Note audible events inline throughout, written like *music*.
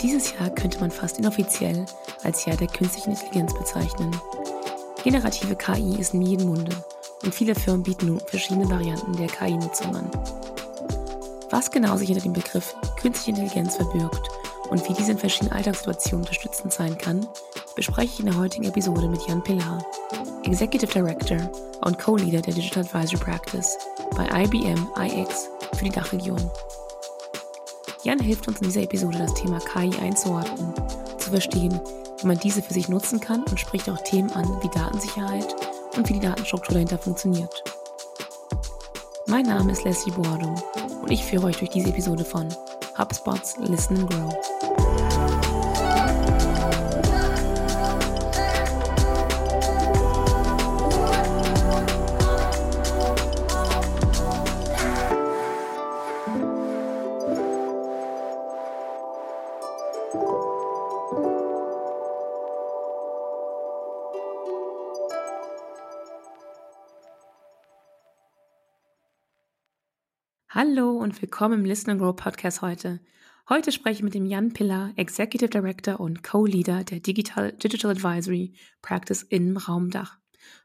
Dieses Jahr könnte man fast inoffiziell als Jahr der künstlichen Intelligenz bezeichnen. Generative KI ist in jedem Munde und viele Firmen bieten nun verschiedene Varianten der KI-Nutzung an. Was genau sich hinter dem Begriff künstliche Intelligenz verbirgt und wie diese in verschiedenen Alltagssituationen unterstützend sein kann, bespreche ich in der heutigen Episode mit Jan Pilar, Executive Director und Co-Leader der Digital Advisory Practice bei IBM iX für die Dachregion. Jan hilft uns in dieser Episode, das Thema KI einzuordnen, zu verstehen, wie man diese für sich nutzen kann und spricht auch Themen an wie Datensicherheit und wie die Datenstruktur dahinter funktioniert. Mein Name ist Leslie Boardum und ich führe euch durch diese Episode von HubSpots Listen and Grow. Hallo und willkommen im Listen and Grow Podcast heute. Heute spreche ich mit dem Jan Pillar, Executive Director und Co-Leader der Digital, Digital Advisory Practice im Raumdach.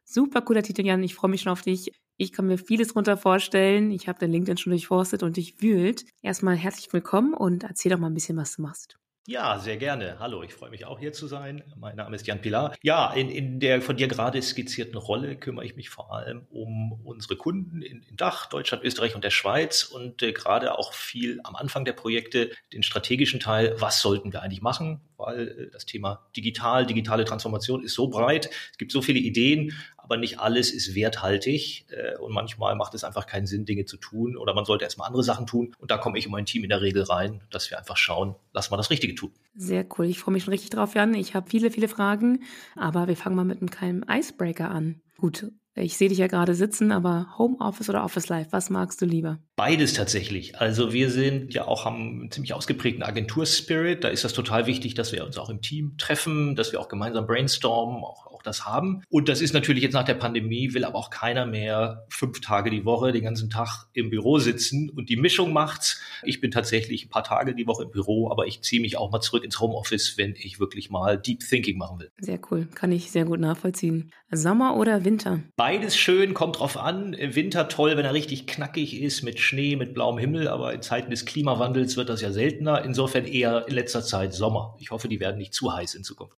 Super cooler Titel, Jan. Ich freue mich schon auf dich. Ich kann mir vieles drunter vorstellen. Ich habe dein LinkedIn schon durchforstet und dich wühlt. Erstmal herzlich willkommen und erzähl doch mal ein bisschen, was du machst. Ja, sehr gerne. Hallo, ich freue mich auch hier zu sein. Mein Name ist Jan Pilar. Ja, in, in der von dir gerade skizzierten Rolle kümmere ich mich vor allem um unsere Kunden in, in Dach, Deutschland, Österreich und der Schweiz und äh, gerade auch viel am Anfang der Projekte den strategischen Teil, was sollten wir eigentlich machen, weil äh, das Thema digital, digitale Transformation ist so breit, es gibt so viele Ideen, aber nicht alles ist werthaltig äh, und manchmal macht es einfach keinen Sinn, Dinge zu tun oder man sollte erstmal andere Sachen tun und da komme ich und mein Team in der Regel rein, dass wir einfach schauen, lass mal das Richtige tun. Sehr cool, ich freue mich schon richtig drauf, Jan. Ich habe viele, viele Fragen, aber wir fangen mal mit einem kleinen Icebreaker an. Gut, ich sehe dich ja gerade sitzen, aber Homeoffice oder Office Life, was magst du lieber? Beides tatsächlich. Also wir sind ja auch haben einen ziemlich ausgeprägten Agenturspirit. Da ist das total wichtig, dass wir uns auch im Team treffen, dass wir auch gemeinsam brainstormen, auch, das haben. Und das ist natürlich jetzt nach der Pandemie, will aber auch keiner mehr fünf Tage die Woche den ganzen Tag im Büro sitzen und die Mischung macht's. Ich bin tatsächlich ein paar Tage die Woche im Büro, aber ich ziehe mich auch mal zurück ins Homeoffice, wenn ich wirklich mal Deep Thinking machen will. Sehr cool, kann ich sehr gut nachvollziehen. Sommer oder Winter? Beides schön, kommt drauf an. Winter toll, wenn er richtig knackig ist mit Schnee, mit blauem Himmel, aber in Zeiten des Klimawandels wird das ja seltener. Insofern eher in letzter Zeit Sommer. Ich hoffe, die werden nicht zu heiß in Zukunft.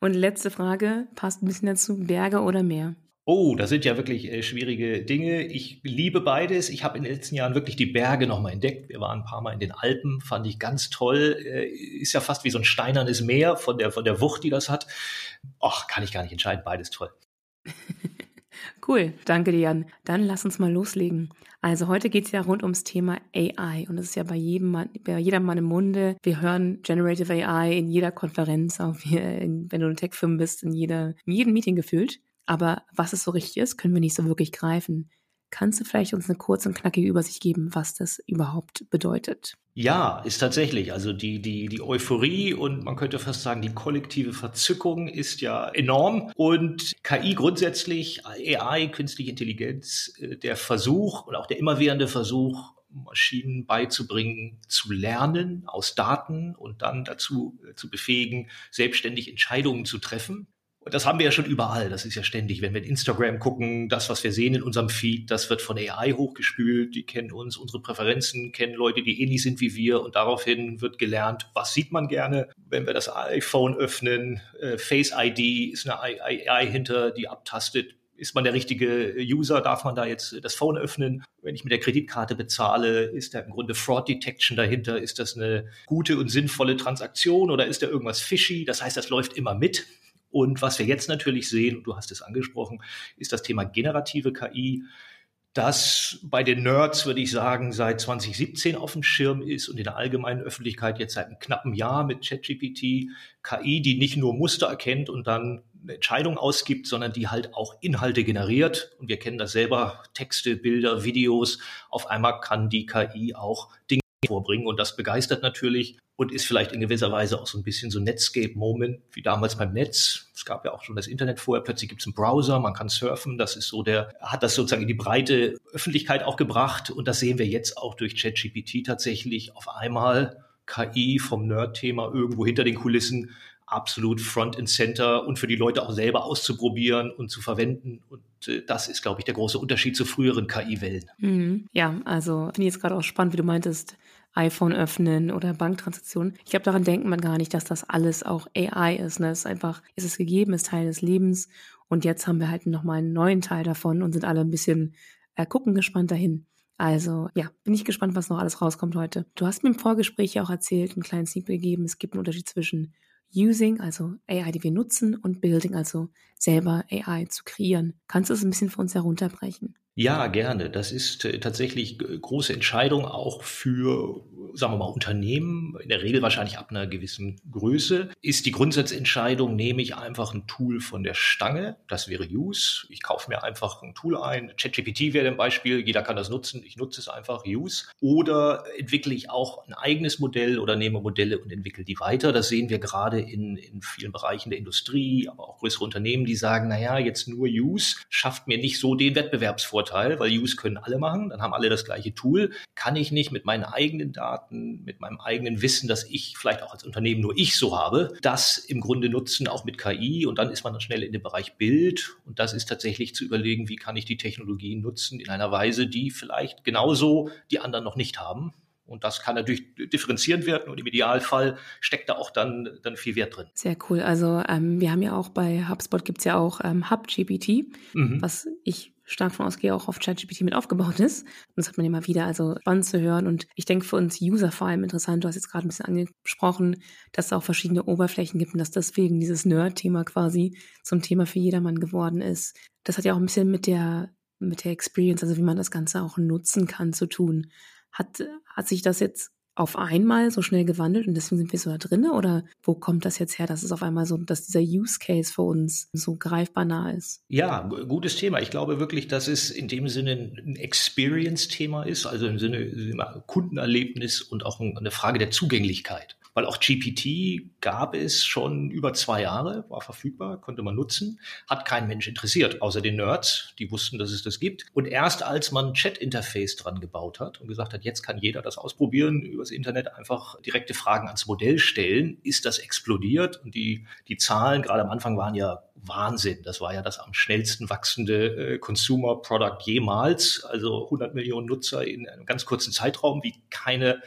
Und letzte Frage, passt ein bisschen dazu, Berge oder Meer? Oh, das sind ja wirklich äh, schwierige Dinge. Ich liebe beides. Ich habe in den letzten Jahren wirklich die Berge nochmal entdeckt. Wir waren ein paar Mal in den Alpen, fand ich ganz toll. Äh, ist ja fast wie so ein steinernes Meer von der, von der Wucht, die das hat. Ach, kann ich gar nicht entscheiden. Beides toll. *laughs* Cool, danke dir, Jan. Dann lass uns mal loslegen. Also heute geht's ja rund ums Thema AI und es ist ja bei jedem Mann, bei jeder Mann im Munde. Wir hören Generative AI in jeder Konferenz, auch wenn du eine Tech-Firma bist, in, jeder, in jedem Meeting gefühlt. Aber was es so richtig ist, können wir nicht so wirklich greifen. Kannst du vielleicht uns eine kurze und knackige Übersicht geben, was das überhaupt bedeutet? Ja, ist tatsächlich. Also die, die, die Euphorie und man könnte fast sagen, die kollektive Verzückung ist ja enorm. Und KI grundsätzlich, AI, künstliche Intelligenz, äh, der Versuch und auch der immerwährende Versuch, Maschinen beizubringen, zu lernen aus Daten und dann dazu äh, zu befähigen, selbstständig Entscheidungen zu treffen. Und das haben wir ja schon überall. Das ist ja ständig. Wenn wir in Instagram gucken, das, was wir sehen in unserem Feed, das wird von AI hochgespült. Die kennen uns, unsere Präferenzen, kennen Leute, die ähnlich sind wie wir. Und daraufhin wird gelernt, was sieht man gerne. Wenn wir das iPhone öffnen, äh, Face ID ist eine AI hinter, die abtastet, ist man der richtige User? Darf man da jetzt das Phone öffnen? Wenn ich mit der Kreditkarte bezahle, ist da im Grunde Fraud Detection dahinter? Ist das eine gute und sinnvolle Transaktion oder ist da irgendwas fishy? Das heißt, das läuft immer mit. Und was wir jetzt natürlich sehen, und du hast es angesprochen, ist das Thema generative KI, das bei den Nerds, würde ich sagen, seit 2017 auf dem Schirm ist und in der allgemeinen Öffentlichkeit jetzt seit einem knappen Jahr mit ChatGPT, KI, die nicht nur Muster erkennt und dann eine Entscheidung ausgibt, sondern die halt auch Inhalte generiert. Und wir kennen das selber, Texte, Bilder, Videos. Auf einmal kann die KI auch Dinge vorbringen und das begeistert natürlich und ist vielleicht in gewisser Weise auch so ein bisschen so Netscape-Moment wie damals beim Netz. Es gab ja auch schon das Internet vorher, plötzlich gibt es einen Browser, man kann surfen, das ist so der, hat das sozusagen in die breite Öffentlichkeit auch gebracht und das sehen wir jetzt auch durch ChatGPT tatsächlich auf einmal KI vom Nerd-Thema irgendwo hinter den Kulissen absolut front and center und für die Leute auch selber auszuprobieren und zu verwenden. Und äh, das ist, glaube ich, der große Unterschied zu früheren KI-Wellen. Mhm. Ja, also finde ich jetzt gerade auch spannend, wie du meintest, iPhone öffnen oder Banktransaktionen. Ich glaube, daran denkt man gar nicht, dass das alles auch AI ist. Ne? Es ist einfach, es ist gegeben, ist Teil des Lebens. Und jetzt haben wir halt nochmal einen neuen Teil davon und sind alle ein bisschen äh, gucken gespannt dahin. Also ja, bin ich gespannt, was noch alles rauskommt heute. Du hast mir im Vorgespräch ja auch erzählt, einen kleinen Sneak gegeben, es gibt einen Unterschied zwischen Using, also AI, die wir nutzen, und Building, also selber AI zu kreieren. Kannst du es ein bisschen für uns herunterbrechen? Ja, gerne. Das ist äh, tatsächlich große Entscheidung auch für, sagen wir mal, Unternehmen, in der Regel wahrscheinlich ab einer gewissen Größe, ist die Grundsatzentscheidung, nehme ich einfach ein Tool von der Stange, das wäre Use. Ich kaufe mir einfach ein Tool ein. ChatGPT wäre ein Beispiel, jeder kann das nutzen, ich nutze es einfach, Use. Oder entwickle ich auch ein eigenes Modell oder nehme Modelle und entwickle die weiter. Das sehen wir gerade in, in vielen Bereichen der Industrie, aber auch größere Unternehmen, die sagen, naja, jetzt nur Use schafft mir nicht so den Wettbewerbsvorteil Vorteil, weil Use können alle machen, dann haben alle das gleiche Tool. Kann ich nicht mit meinen eigenen Daten, mit meinem eigenen Wissen, das ich vielleicht auch als Unternehmen nur ich so habe, das im Grunde nutzen, auch mit KI und dann ist man dann schnell in dem Bereich Bild und das ist tatsächlich zu überlegen, wie kann ich die Technologie nutzen in einer Weise, die vielleicht genauso die anderen noch nicht haben. Und das kann natürlich differenzierend werden und im Idealfall steckt da auch dann, dann viel Wert drin. Sehr cool. Also ähm, wir haben ja auch bei HubSpot gibt's ja auch ähm, HubGPT, mhm. was ich stark von ausgehe, auch auf ChatGPT mit aufgebaut ist. Und das hat man immer wieder, also spannend zu hören. Und ich denke für uns User vor allem interessant, du hast jetzt gerade ein bisschen angesprochen, dass es auch verschiedene Oberflächen gibt und dass deswegen dieses Nerd-Thema quasi zum Thema für jedermann geworden ist. Das hat ja auch ein bisschen mit der, mit der Experience, also wie man das Ganze auch nutzen kann, zu tun. Hat, hat sich das jetzt auf einmal so schnell gewandelt und deswegen sind wir so da drin? Oder wo kommt das jetzt her, dass es auf einmal so, dass dieser Use Case für uns so greifbar nah ist? Ja, gutes Thema. Ich glaube wirklich, dass es in dem Sinne ein Experience-Thema ist, also im Sinne Kundenerlebnis und auch eine Frage der Zugänglichkeit weil auch GPT gab es schon über zwei Jahre, war verfügbar, konnte man nutzen, hat kein Mensch interessiert, außer den Nerds, die wussten, dass es das gibt. Und erst als man Chat-Interface dran gebaut hat und gesagt hat, jetzt kann jeder das ausprobieren, übers Internet einfach direkte Fragen ans Modell stellen, ist das explodiert und die, die Zahlen gerade am Anfang waren ja Wahnsinn. Das war ja das am schnellsten wachsende äh, Consumer Product jemals, also 100 Millionen Nutzer in einem ganz kurzen Zeitraum, wie keine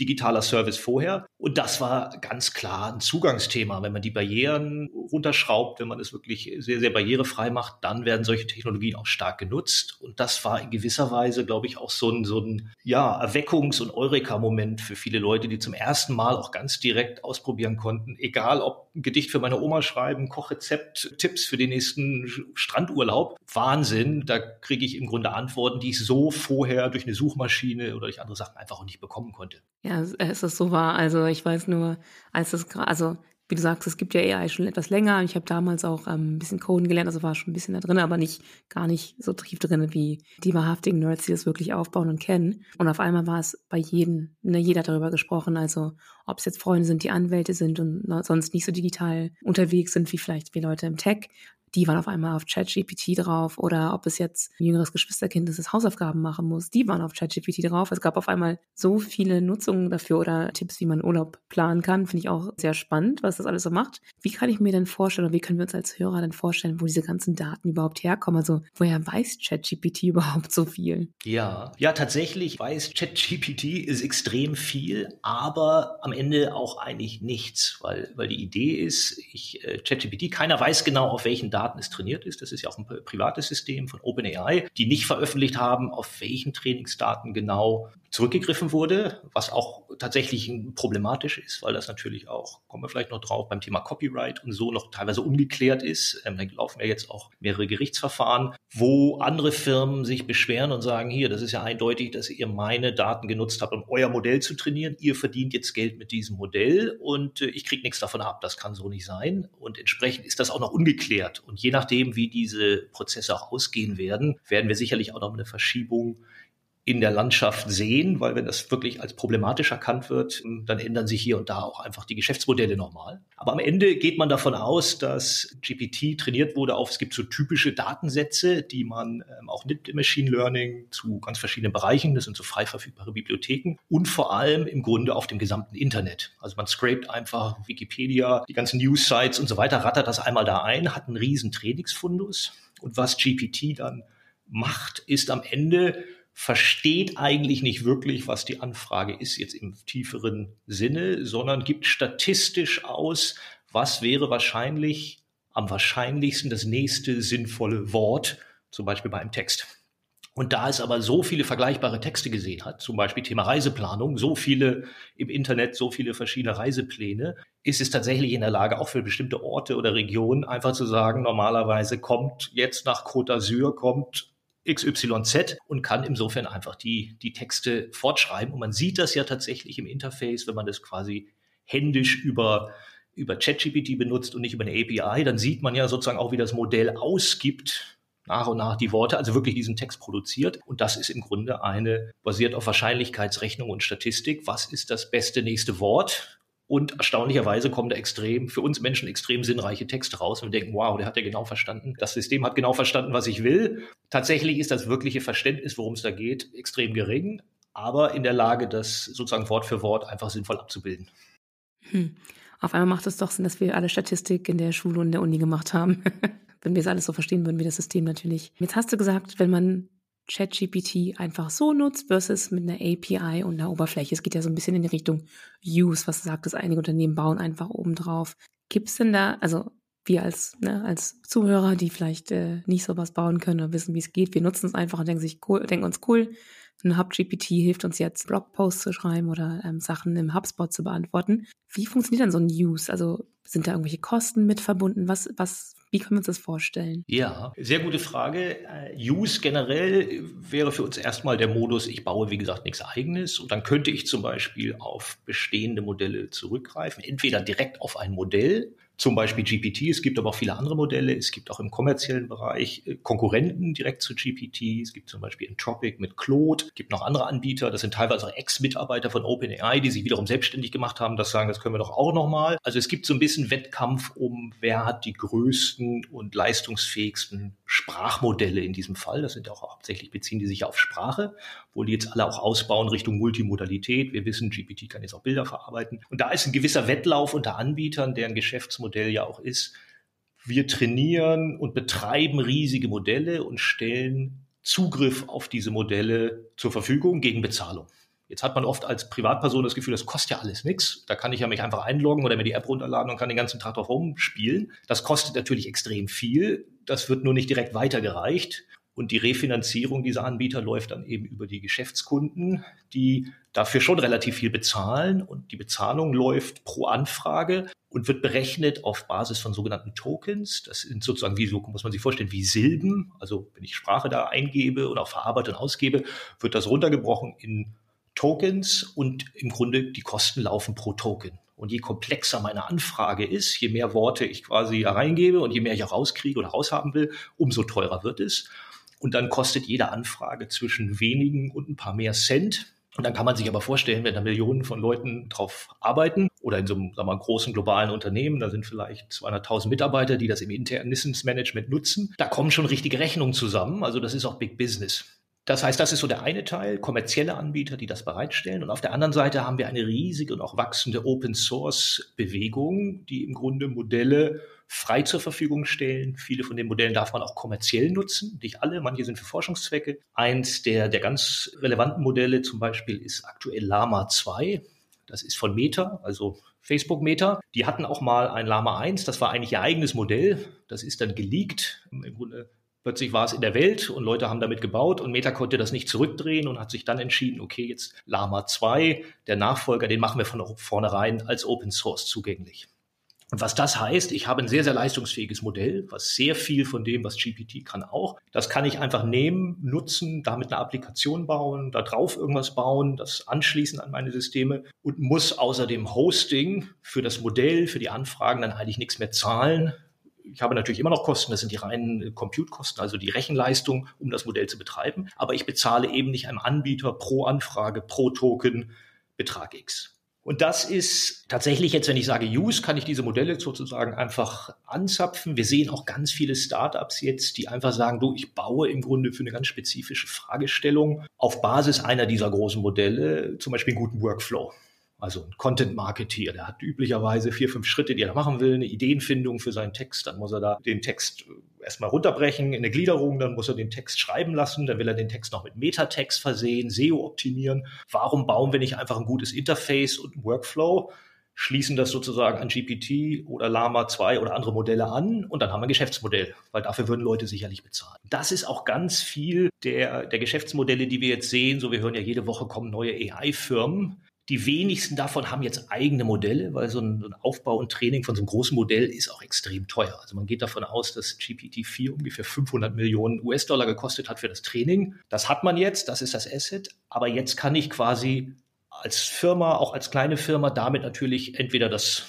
digitaler Service vorher. Und das war ganz klar ein Zugangsthema. Wenn man die Barrieren runterschraubt, wenn man es wirklich sehr, sehr barrierefrei macht, dann werden solche Technologien auch stark genutzt. Und das war in gewisser Weise, glaube ich, auch so ein, so ein ja, Erweckungs- und Eureka-Moment für viele Leute, die zum ersten Mal auch ganz direkt ausprobieren konnten. Egal, ob Gedicht für meine Oma schreiben, Kochrezept, Tipps für den nächsten Strandurlaub. Wahnsinn. Da kriege ich im Grunde Antworten, die ich so vorher durch eine Suchmaschine oder durch andere Sachen einfach auch nicht bekommen konnte. Ja, es ist so wahr. Also ich weiß nur, als es gerade, also wie du sagst, es gibt ja AI schon etwas länger. Ich habe damals auch ähm, ein bisschen Coden gelernt, also war schon ein bisschen da drin, aber nicht gar nicht so tief drin wie die wahrhaftigen Nerds, die das wirklich aufbauen und kennen. Und auf einmal war es bei jedem, ne, jeder darüber gesprochen. Also ob es jetzt Freunde sind, die Anwälte sind und sonst nicht so digital unterwegs sind wie vielleicht wie Leute im Tech die waren auf einmal auf ChatGPT drauf oder ob es jetzt ein jüngeres Geschwisterkind ist, das Hausaufgaben machen muss, die waren auf ChatGPT drauf. Es gab auf einmal so viele Nutzungen dafür oder Tipps, wie man Urlaub planen kann, finde ich auch sehr spannend, was das alles so macht. Wie kann ich mir denn vorstellen oder wie können wir uns als Hörer denn vorstellen, wo diese ganzen Daten überhaupt herkommen? Also woher weiß ChatGPT *laughs* überhaupt so viel? Ja, ja, tatsächlich weiß ChatGPT ist extrem viel, aber am Ende auch eigentlich nichts, weil, weil die Idee ist, ich, äh, ChatGPT, keiner weiß genau, auf welchen Daten Daten es trainiert ist. Das ist ja auch ein privates System von OpenAI, die nicht veröffentlicht haben, auf welchen Trainingsdaten genau zurückgegriffen wurde, was auch tatsächlich problematisch ist, weil das natürlich auch, kommen wir vielleicht noch drauf, beim Thema Copyright und so noch teilweise ungeklärt ist. Ähm, da laufen ja jetzt auch mehrere Gerichtsverfahren, wo andere Firmen sich beschweren und sagen, hier, das ist ja eindeutig, dass ihr meine Daten genutzt habt, um euer Modell zu trainieren. Ihr verdient jetzt Geld mit diesem Modell und äh, ich kriege nichts davon ab. Das kann so nicht sein. Und entsprechend ist das auch noch ungeklärt. Und je nachdem, wie diese Prozesse auch ausgehen werden, werden wir sicherlich auch noch eine Verschiebung in der Landschaft sehen, weil wenn das wirklich als problematisch erkannt wird, dann ändern sich hier und da auch einfach die Geschäftsmodelle nochmal. Aber am Ende geht man davon aus, dass GPT trainiert wurde auf, es gibt so typische Datensätze, die man ähm, auch nimmt im Machine Learning zu ganz verschiedenen Bereichen. Das sind so frei verfügbare Bibliotheken und vor allem im Grunde auf dem gesamten Internet. Also man scrapt einfach Wikipedia, die ganzen News-Sites und so weiter, rattert das einmal da ein, hat einen riesen Trainingsfundus. Und was GPT dann macht, ist am Ende versteht eigentlich nicht wirklich, was die Anfrage ist jetzt im tieferen Sinne, sondern gibt statistisch aus, was wäre wahrscheinlich am wahrscheinlichsten das nächste sinnvolle Wort, zum Beispiel bei einem Text. Und da es aber so viele vergleichbare Texte gesehen hat, zum Beispiel Thema Reiseplanung, so viele im Internet, so viele verschiedene Reisepläne, ist es tatsächlich in der Lage, auch für bestimmte Orte oder Regionen einfach zu sagen, normalerweise kommt jetzt nach Côte d'Azur, kommt XYZ und kann insofern einfach die, die Texte fortschreiben. Und man sieht das ja tatsächlich im Interface, wenn man das quasi händisch über, über ChatGPT benutzt und nicht über eine API, dann sieht man ja sozusagen auch, wie das Modell ausgibt, nach und nach die Worte, also wirklich diesen Text produziert. Und das ist im Grunde eine, basiert auf Wahrscheinlichkeitsrechnung und Statistik. Was ist das beste nächste Wort? Und erstaunlicherweise kommen da extrem, für uns Menschen extrem sinnreiche Texte raus. Und wir denken, wow, der hat ja genau verstanden. Das System hat genau verstanden, was ich will. Tatsächlich ist das wirkliche Verständnis, worum es da geht, extrem gering, aber in der Lage, das sozusagen Wort für Wort einfach sinnvoll abzubilden. Hm. Auf einmal macht es doch Sinn, dass wir alle Statistik in der Schule und der Uni gemacht haben. *laughs* wenn wir es alles so verstehen würden, wie das System natürlich. Jetzt hast du gesagt, wenn man ChatGPT einfach so nutzt versus mit einer API und einer Oberfläche. Es geht ja so ein bisschen in die Richtung Use, was sagt das einige Unternehmen bauen einfach oben drauf. Gibt es denn da, also wir als, ne, als Zuhörer, die vielleicht äh, nicht sowas bauen können oder wissen, wie es geht, wir nutzen es einfach und denken sich cool, denken uns cool, ein HubGPT hilft uns jetzt Blogposts zu schreiben oder ähm, Sachen im HubSpot zu beantworten. Wie funktioniert dann so ein Use? Also sind da irgendwelche Kosten mit verbunden? Was, was wie können wir uns das vorstellen? Ja, sehr gute Frage. Äh, Use generell wäre für uns erstmal der Modus, ich baue, wie gesagt, nichts eigenes. Und dann könnte ich zum Beispiel auf bestehende Modelle zurückgreifen. Entweder direkt auf ein Modell, zum Beispiel GPT. Es gibt aber auch viele andere Modelle. Es gibt auch im kommerziellen Bereich äh, Konkurrenten direkt zu GPT. Es gibt zum Beispiel Entropic mit Claude. Es gibt noch andere Anbieter. Das sind teilweise auch Ex-Mitarbeiter von OpenAI, die sich wiederum selbstständig gemacht haben. Das sagen, das können wir doch auch nochmal. Also es gibt so ein bisschen Wettkampf um, wer hat die größten und leistungsfähigsten Sprachmodelle in diesem Fall. Das sind auch hauptsächlich beziehen die sich auf Sprache, wo die jetzt alle auch ausbauen Richtung Multimodalität. Wir wissen, GPT kann jetzt auch Bilder verarbeiten. Und da ist ein gewisser Wettlauf unter Anbietern, deren Geschäftsmodell Modell ja auch ist, wir trainieren und betreiben riesige Modelle und stellen Zugriff auf diese Modelle zur Verfügung gegen Bezahlung. Jetzt hat man oft als Privatperson das Gefühl, das kostet ja alles nichts. Da kann ich ja mich einfach einloggen oder mir die App runterladen und kann den ganzen Tag drauf rumspielen. Das kostet natürlich extrem viel. Das wird nur nicht direkt weitergereicht. Und die Refinanzierung dieser Anbieter läuft dann eben über die Geschäftskunden, die dafür schon relativ viel bezahlen. Und die Bezahlung läuft pro Anfrage und wird berechnet auf Basis von sogenannten Tokens. Das sind sozusagen wie, so muss man sich vorstellen, wie Silben. Also wenn ich Sprache da eingebe und auch verarbeite und ausgebe, wird das runtergebrochen in Tokens und im Grunde die Kosten laufen pro Token. Und je komplexer meine Anfrage ist, je mehr Worte ich quasi reingebe und je mehr ich auch rauskriege oder raushaben will, umso teurer wird es. Und dann kostet jede Anfrage zwischen wenigen und ein paar mehr Cent. Und dann kann man sich aber vorstellen, wenn da Millionen von Leuten drauf arbeiten oder in so einem sagen wir, großen globalen Unternehmen, da sind vielleicht 200.000 Mitarbeiter, die das im internen Wissensmanagement nutzen, da kommen schon richtige Rechnungen zusammen. Also das ist auch Big Business. Das heißt, das ist so der eine Teil, kommerzielle Anbieter, die das bereitstellen. Und auf der anderen Seite haben wir eine riesige und auch wachsende Open Source Bewegung, die im Grunde Modelle frei zur Verfügung stellen. Viele von den Modellen darf man auch kommerziell nutzen, nicht alle, manche sind für Forschungszwecke. Eins der, der ganz relevanten Modelle zum Beispiel ist aktuell Lama 2. Das ist von Meta, also Facebook Meta. Die hatten auch mal ein Lama 1, das war eigentlich ihr eigenes Modell. Das ist dann geleakt. Im Grunde Plötzlich war es in der Welt und Leute haben damit gebaut und Meta konnte das nicht zurückdrehen und hat sich dann entschieden, okay, jetzt Lama 2, der Nachfolger, den machen wir von vornherein als Open Source zugänglich. Und was das heißt, ich habe ein sehr, sehr leistungsfähiges Modell, was sehr viel von dem, was GPT kann, auch. Das kann ich einfach nehmen, nutzen, damit eine Applikation bauen, da drauf irgendwas bauen, das anschließen an meine Systeme und muss außer dem Hosting für das Modell, für die Anfragen dann eigentlich nichts mehr zahlen, ich habe natürlich immer noch Kosten, das sind die reinen Compute-Kosten, also die Rechenleistung, um das Modell zu betreiben. Aber ich bezahle eben nicht einem Anbieter pro Anfrage, pro Token Betrag X. Und das ist tatsächlich jetzt, wenn ich sage Use, kann ich diese Modelle sozusagen einfach anzapfen. Wir sehen auch ganz viele Startups jetzt, die einfach sagen, du, ich baue im Grunde für eine ganz spezifische Fragestellung auf Basis einer dieser großen Modelle zum Beispiel einen guten Workflow. Also ein Content-Marketeer, der hat üblicherweise vier, fünf Schritte, die er machen will, eine Ideenfindung für seinen Text. Dann muss er da den Text erstmal runterbrechen in eine Gliederung, dann muss er den Text schreiben lassen, dann will er den Text noch mit Metatext versehen, SEO optimieren. Warum bauen wir nicht einfach ein gutes Interface und einen Workflow? schließen das sozusagen an GPT oder Lama 2 oder andere Modelle an und dann haben wir ein Geschäftsmodell, weil dafür würden Leute sicherlich bezahlen. Das ist auch ganz viel der, der Geschäftsmodelle, die wir jetzt sehen. So, wir hören ja jede Woche kommen neue AI-Firmen. Die wenigsten davon haben jetzt eigene Modelle, weil so ein, Aufbau und Training von so einem großen Modell ist auch extrem teuer. Also man geht davon aus, dass GPT-4 ungefähr 500 Millionen US-Dollar gekostet hat für das Training. Das hat man jetzt, das ist das Asset. Aber jetzt kann ich quasi als Firma, auch als kleine Firma, damit natürlich entweder das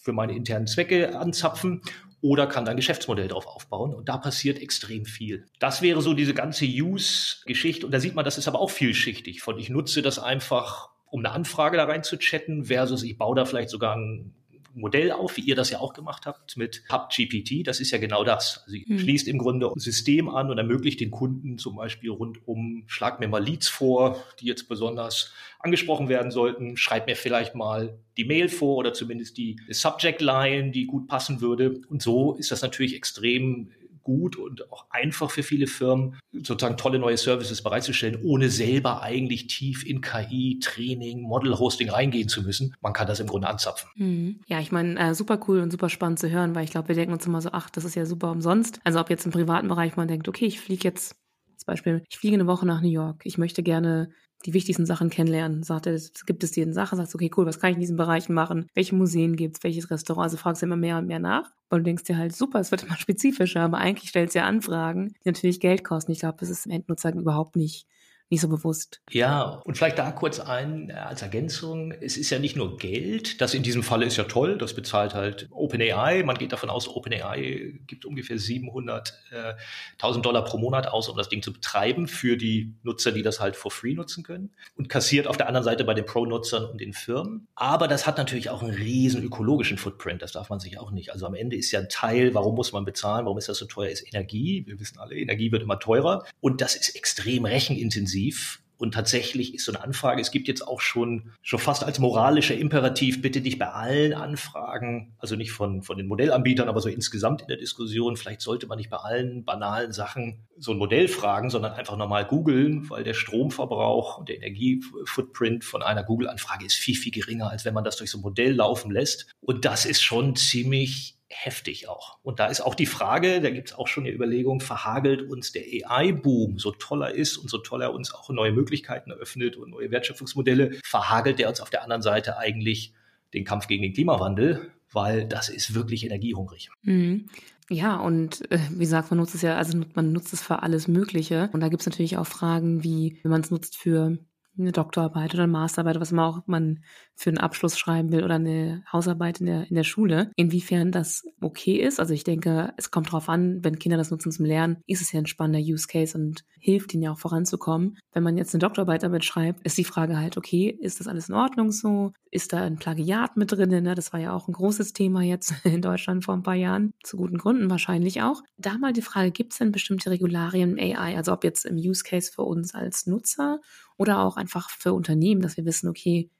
für meine internen Zwecke anzapfen oder kann dann Geschäftsmodell drauf aufbauen. Und da passiert extrem viel. Das wäre so diese ganze Use-Geschichte. Und da sieht man, das ist aber auch vielschichtig. Von ich nutze das einfach um eine Anfrage da rein zu chatten, versus ich baue da vielleicht sogar ein Modell auf, wie ihr das ja auch gemacht habt mit HubGPT. Das ist ja genau das. Also ihr mhm. schließt im Grunde ein System an und ermöglicht den Kunden zum Beispiel rund um, schlag mir mal Leads vor, die jetzt besonders angesprochen werden sollten, schreib mir vielleicht mal die Mail vor oder zumindest die Subject Line, die gut passen würde. Und so ist das natürlich extrem gut und auch einfach für viele Firmen, sozusagen tolle neue Services bereitzustellen, ohne selber eigentlich tief in KI, Training, Model-Hosting reingehen zu müssen. Man kann das im Grunde anzapfen. Mhm. Ja, ich meine, äh, super cool und super spannend zu hören, weil ich glaube, wir denken uns immer so, ach, das ist ja super umsonst. Also ob jetzt im privaten Bereich man denkt, okay, ich fliege jetzt zum Beispiel, ich fliege eine Woche nach New York. Ich möchte gerne die wichtigsten Sachen kennenlernen. Sagt er, gibt es dir eine Sache, sagst okay, cool, was kann ich in diesen Bereichen machen? Welche Museen gibt's? Welches Restaurant? Also fragst du immer mehr und mehr nach. Und du denkst dir halt, super, es wird immer *laughs* spezifischer, aber eigentlich stellst du ja Anfragen, die natürlich Geld kosten. Ich glaube, das ist dem Endnutzer überhaupt nicht nicht so bewusst. Ja, und vielleicht da kurz ein äh, als Ergänzung. Es ist ja nicht nur Geld. Das in diesem Falle ist ja toll. Das bezahlt halt OpenAI. Man geht davon aus, OpenAI gibt ungefähr 700.000 äh, Dollar pro Monat aus, um das Ding zu betreiben für die Nutzer, die das halt for free nutzen können und kassiert auf der anderen Seite bei den Pro-Nutzern und den Firmen. Aber das hat natürlich auch einen riesen ökologischen Footprint. Das darf man sich auch nicht. Also am Ende ist ja ein Teil, warum muss man bezahlen? Warum ist das so teuer? Ist Energie. Wir wissen alle, Energie wird immer teurer. Und das ist extrem rechenintensiv intensiv. Und tatsächlich ist so eine Anfrage, es gibt jetzt auch schon, schon fast als moralischer Imperativ, bitte dich bei allen Anfragen, also nicht von, von den Modellanbietern, aber so insgesamt in der Diskussion, vielleicht sollte man nicht bei allen banalen Sachen so ein Modell fragen, sondern einfach nochmal googeln, weil der Stromverbrauch und der Energiefootprint von einer Google-Anfrage ist viel, viel geringer, als wenn man das durch so ein Modell laufen lässt. Und das ist schon ziemlich heftig auch. Und da ist auch die Frage, da gibt es auch schon eine Überlegung, verhagelt uns der AI-Boom, so toll er ist und so toll er uns auch neue Möglichkeiten eröffnet und neue Wertschöpfungsmodelle, verhagelt er uns auf der anderen Seite eigentlich den Kampf gegen den Klimawandel, weil das ist wirklich energiehungrig. Mhm. Ja, und äh, wie gesagt, man nutzt es ja, also man nutzt es für alles Mögliche. Und da gibt es natürlich auch Fragen wie, wenn man es nutzt für eine Doktorarbeit oder eine Masterarbeit, was man auch man für einen Abschluss schreiben will oder eine Hausarbeit in der, in der Schule, inwiefern das okay ist. Also ich denke, es kommt darauf an, wenn Kinder das nutzen zum Lernen, ist es ja ein spannender Use Case und hilft ihnen ja auch voranzukommen. Wenn man jetzt eine Doktorarbeit damit schreibt, ist die Frage halt, okay, ist das alles in Ordnung so? Ist da ein Plagiat mit drin? Ne? Das war ja auch ein großes Thema jetzt *laughs* in Deutschland vor ein paar Jahren, zu guten Gründen wahrscheinlich auch. Da mal die Frage, gibt es denn bestimmte Regularien im AI, also ob jetzt im Use Case für uns als Nutzer oder auch einfach für Unternehmen, dass wir wissen, okay,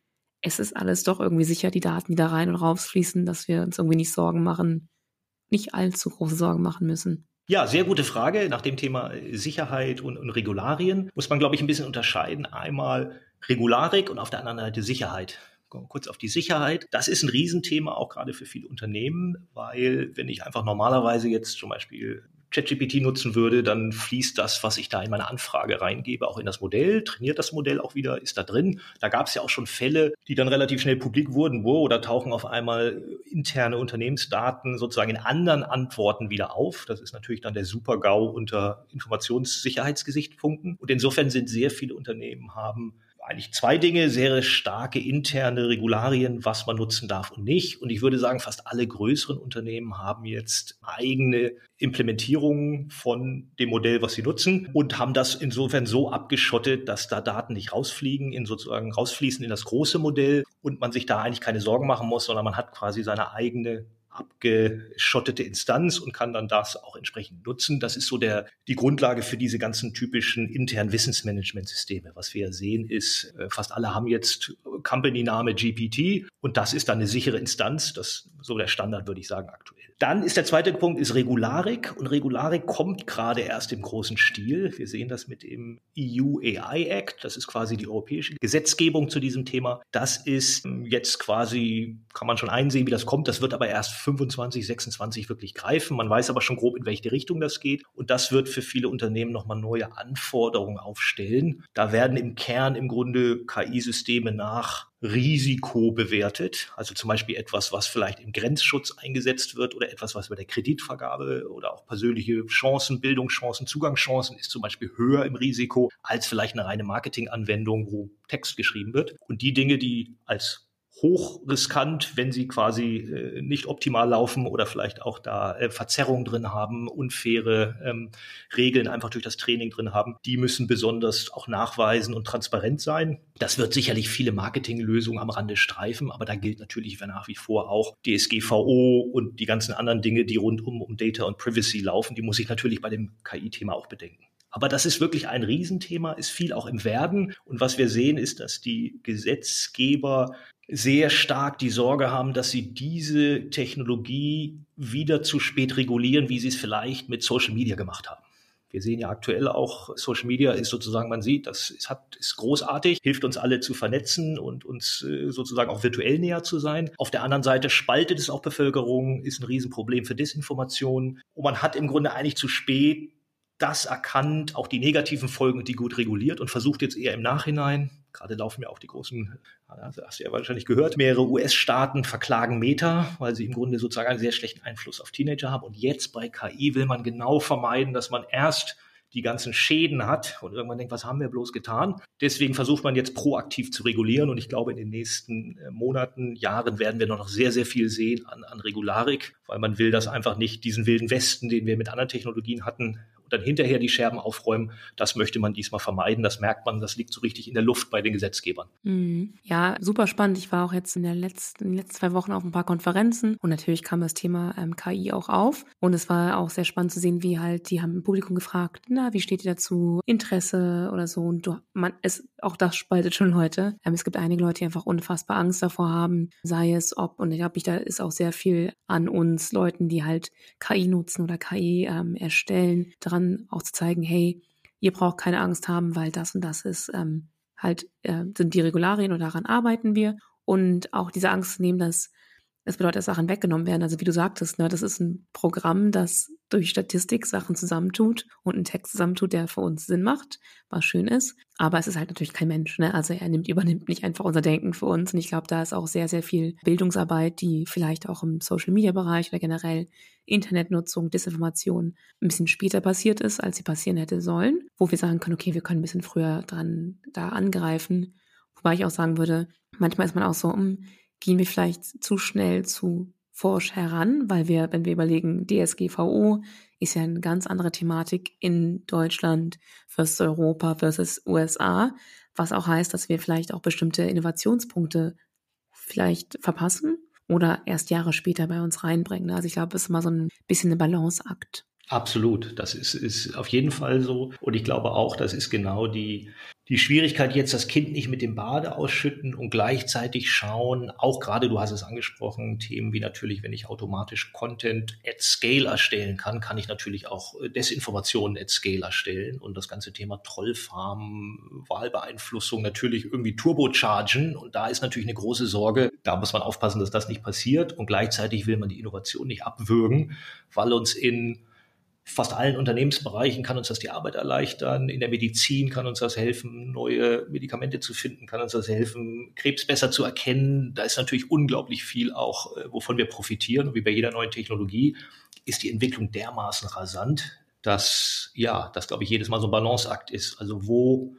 es ist alles doch irgendwie sicher, die Daten, die da rein und rausfließen, dass wir uns irgendwie nicht Sorgen machen, nicht allzu große Sorgen machen müssen. Ja, sehr gute Frage. Nach dem Thema Sicherheit und, und Regularien muss man, glaube ich, ein bisschen unterscheiden. Einmal Regularik und auf der anderen Seite Sicherheit kurz auf die Sicherheit. Das ist ein Riesenthema, auch gerade für viele Unternehmen, weil wenn ich einfach normalerweise jetzt zum Beispiel ChatGPT nutzen würde, dann fließt das, was ich da in meine Anfrage reingebe, auch in das Modell, trainiert das Modell auch wieder, ist da drin. Da gab es ja auch schon Fälle, die dann relativ schnell publik wurden, wo oder tauchen auf einmal interne Unternehmensdaten sozusagen in anderen Antworten wieder auf. Das ist natürlich dann der Super-GAU unter Informationssicherheitsgesichtspunkten. Und insofern sind sehr viele Unternehmen haben eigentlich zwei Dinge, sehr starke interne Regularien, was man nutzen darf und nicht. Und ich würde sagen, fast alle größeren Unternehmen haben jetzt eigene Implementierungen von dem Modell, was sie nutzen und haben das insofern so abgeschottet, dass da Daten nicht rausfliegen, in sozusagen rausfließen in das große Modell und man sich da eigentlich keine Sorgen machen muss, sondern man hat quasi seine eigene abgeschottete Instanz und kann dann das auch entsprechend nutzen. Das ist so der, die Grundlage für diese ganzen typischen internen Wissensmanagementsysteme. Was wir sehen ist, äh, fast alle haben jetzt Company-Name GPT und das ist dann eine sichere Instanz. Das ist so der Standard, würde ich sagen, aktuell. Dann ist der zweite Punkt ist Regularik und Regularik kommt gerade erst im großen Stil. Wir sehen das mit dem EU AI Act. Das ist quasi die europäische Gesetzgebung zu diesem Thema. Das ist ähm, jetzt quasi, kann man schon einsehen, wie das kommt. Das wird aber erst 25, 26 wirklich greifen. Man weiß aber schon grob, in welche Richtung das geht. Und das wird für viele Unternehmen nochmal neue Anforderungen aufstellen. Da werden im Kern im Grunde KI-Systeme nach Risiko bewertet. Also zum Beispiel etwas, was vielleicht im Grenzschutz eingesetzt wird oder etwas, was bei der Kreditvergabe oder auch persönliche Chancen, Bildungschancen, Zugangschancen ist zum Beispiel höher im Risiko als vielleicht eine reine Marketinganwendung, wo Text geschrieben wird. Und die Dinge, die als hochriskant, wenn sie quasi äh, nicht optimal laufen oder vielleicht auch da äh, Verzerrungen drin haben, unfaire ähm, Regeln einfach durch das Training drin haben. Die müssen besonders auch nachweisen und transparent sein. Das wird sicherlich viele Marketinglösungen am Rande streifen, aber da gilt natürlich nach wie vor auch DSGVO und die ganzen anderen Dinge, die rundum um Data und Privacy laufen, die muss ich natürlich bei dem KI-Thema auch bedenken. Aber das ist wirklich ein Riesenthema, ist viel auch im Werden. Und was wir sehen, ist, dass die Gesetzgeber sehr stark die Sorge haben, dass sie diese Technologie wieder zu spät regulieren, wie sie es vielleicht mit Social Media gemacht haben. Wir sehen ja aktuell auch, Social Media ist sozusagen, man sieht, das ist, hat, ist großartig, hilft uns alle zu vernetzen und uns äh, sozusagen auch virtuell näher zu sein. Auf der anderen Seite spaltet es auch Bevölkerung, ist ein Riesenproblem für Desinformation. Und man hat im Grunde eigentlich zu spät das erkannt, auch die negativen Folgen die gut reguliert und versucht jetzt eher im Nachhinein, gerade laufen ja auch die großen, hast du ja wahrscheinlich gehört, mehrere US-Staaten verklagen Meta, weil sie im Grunde sozusagen einen sehr schlechten Einfluss auf Teenager haben. Und jetzt bei KI will man genau vermeiden, dass man erst die ganzen Schäden hat und irgendwann denkt, was haben wir bloß getan? Deswegen versucht man jetzt proaktiv zu regulieren und ich glaube, in den nächsten äh, Monaten, Jahren werden wir noch sehr, sehr viel sehen an, an Regularik, weil man will das einfach nicht, diesen wilden Westen, den wir mit anderen Technologien hatten, dann hinterher die Scherben aufräumen, das möchte man diesmal vermeiden. Das merkt man, das liegt so richtig in der Luft bei den Gesetzgebern. Mhm. Ja, super spannend. Ich war auch jetzt in, der letzten, in den letzten zwei Wochen auf ein paar Konferenzen und natürlich kam das Thema ähm, KI auch auf. Und es war auch sehr spannend zu sehen, wie halt, die haben im Publikum gefragt, na, wie steht ihr dazu? Interesse oder so. Und du, man, es, auch das spaltet schon Leute. Ähm, es gibt einige Leute, die einfach unfassbar Angst davor haben, sei es ob, und ich glaube, da ist auch sehr viel an uns Leuten, die halt KI nutzen oder KI ähm, erstellen, daran auch zu zeigen, hey, ihr braucht keine Angst haben, weil das und das ist ähm, halt, äh, sind die Regularien und daran arbeiten wir. Und auch diese Angst nehmen, dass es bedeutet, dass Sachen weggenommen werden. Also wie du sagtest, ne, das ist ein Programm, das durch Statistik Sachen zusammentut und einen Text zusammentut, der für uns Sinn macht, was schön ist. Aber es ist halt natürlich kein Mensch. Ne? Also er nimmt, übernimmt nicht einfach unser Denken für uns. Und ich glaube, da ist auch sehr, sehr viel Bildungsarbeit, die vielleicht auch im Social-Media-Bereich oder generell Internetnutzung, Desinformation ein bisschen später passiert ist, als sie passieren hätte sollen. Wo wir sagen können, okay, wir können ein bisschen früher dran da angreifen. Wobei ich auch sagen würde, manchmal ist man auch so, um, hm, gehen wir vielleicht zu schnell zu forsch heran, weil wir, wenn wir überlegen, DSGVO ist ja eine ganz andere Thematik in Deutschland versus Europa versus USA, was auch heißt, dass wir vielleicht auch bestimmte Innovationspunkte vielleicht verpassen oder erst Jahre später bei uns reinbringen. Also ich glaube, es ist immer so ein bisschen ein Balanceakt. Absolut, das ist, ist auf jeden Fall so. Und ich glaube auch, das ist genau die, die Schwierigkeit jetzt, das Kind nicht mit dem Bade ausschütten und gleichzeitig schauen, auch gerade, du hast es angesprochen, Themen wie natürlich, wenn ich automatisch Content at Scale erstellen kann, kann ich natürlich auch äh, Desinformationen at Scale erstellen und das ganze Thema Trollfarmen, Wahlbeeinflussung natürlich irgendwie turbochargen. Und da ist natürlich eine große Sorge. Da muss man aufpassen, dass das nicht passiert. Und gleichzeitig will man die Innovation nicht abwürgen, weil uns in fast allen Unternehmensbereichen kann uns das die Arbeit erleichtern. In der Medizin kann uns das helfen, neue Medikamente zu finden, kann uns das helfen, Krebs besser zu erkennen. Da ist natürlich unglaublich viel auch, äh, wovon wir profitieren. Und wie bei jeder neuen Technologie ist die Entwicklung dermaßen rasant, dass, ja, das glaube ich jedes Mal so ein Balanceakt ist. Also wo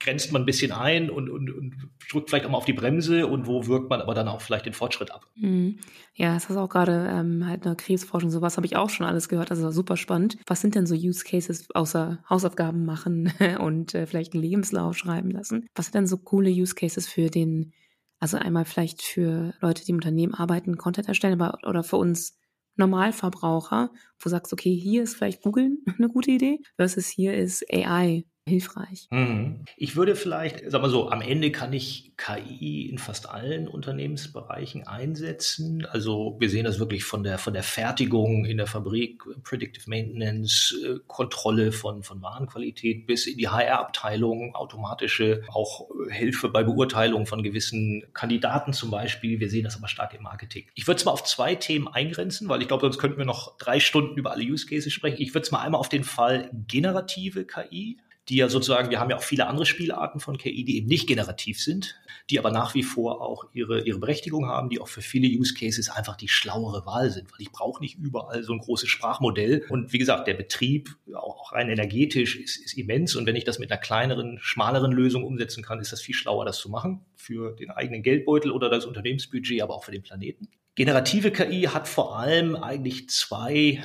grenzt man ein bisschen ein und, und, und drückt vielleicht auch mal auf die Bremse und wo wirkt man aber dann auch vielleicht den Fortschritt ab. Mhm. Ja, das ist auch gerade ähm, halt eine Krebsforschung, sowas habe ich auch schon alles gehört, also super spannend. Was sind denn so Use Cases außer Hausaufgaben machen *laughs* und äh, vielleicht einen Lebenslauf schreiben lassen? Was sind denn so coole Use Cases für den, also einmal vielleicht für Leute, die im Unternehmen arbeiten, Content erstellen, aber oder für uns Normalverbraucher, wo du sagst, okay, hier ist vielleicht Google *laughs* eine gute Idee, versus hier ist AI hilfreich. Mhm. Ich würde vielleicht, sag mal so, am Ende kann ich KI in fast allen Unternehmensbereichen einsetzen. Also wir sehen das wirklich von der, von der Fertigung in der Fabrik, Predictive Maintenance, äh, Kontrolle von, von Warenqualität bis in die HR-Abteilung, automatische auch Hilfe bei Beurteilung von gewissen Kandidaten zum Beispiel. Wir sehen das aber stark im Marketing. Ich würde es mal auf zwei Themen eingrenzen, weil ich glaube, sonst könnten wir noch drei Stunden über alle Use Cases sprechen. Ich würde es mal einmal auf den Fall generative KI die ja sozusagen, wir haben ja auch viele andere Spielarten von KI, die eben nicht generativ sind, die aber nach wie vor auch ihre, ihre Berechtigung haben, die auch für viele Use Cases einfach die schlauere Wahl sind, weil ich brauche nicht überall so ein großes Sprachmodell. Und wie gesagt, der Betrieb, auch rein energetisch, ist, ist immens. Und wenn ich das mit einer kleineren, schmaleren Lösung umsetzen kann, ist das viel schlauer, das zu machen für den eigenen Geldbeutel oder das Unternehmensbudget, aber auch für den Planeten. Generative KI hat vor allem eigentlich zwei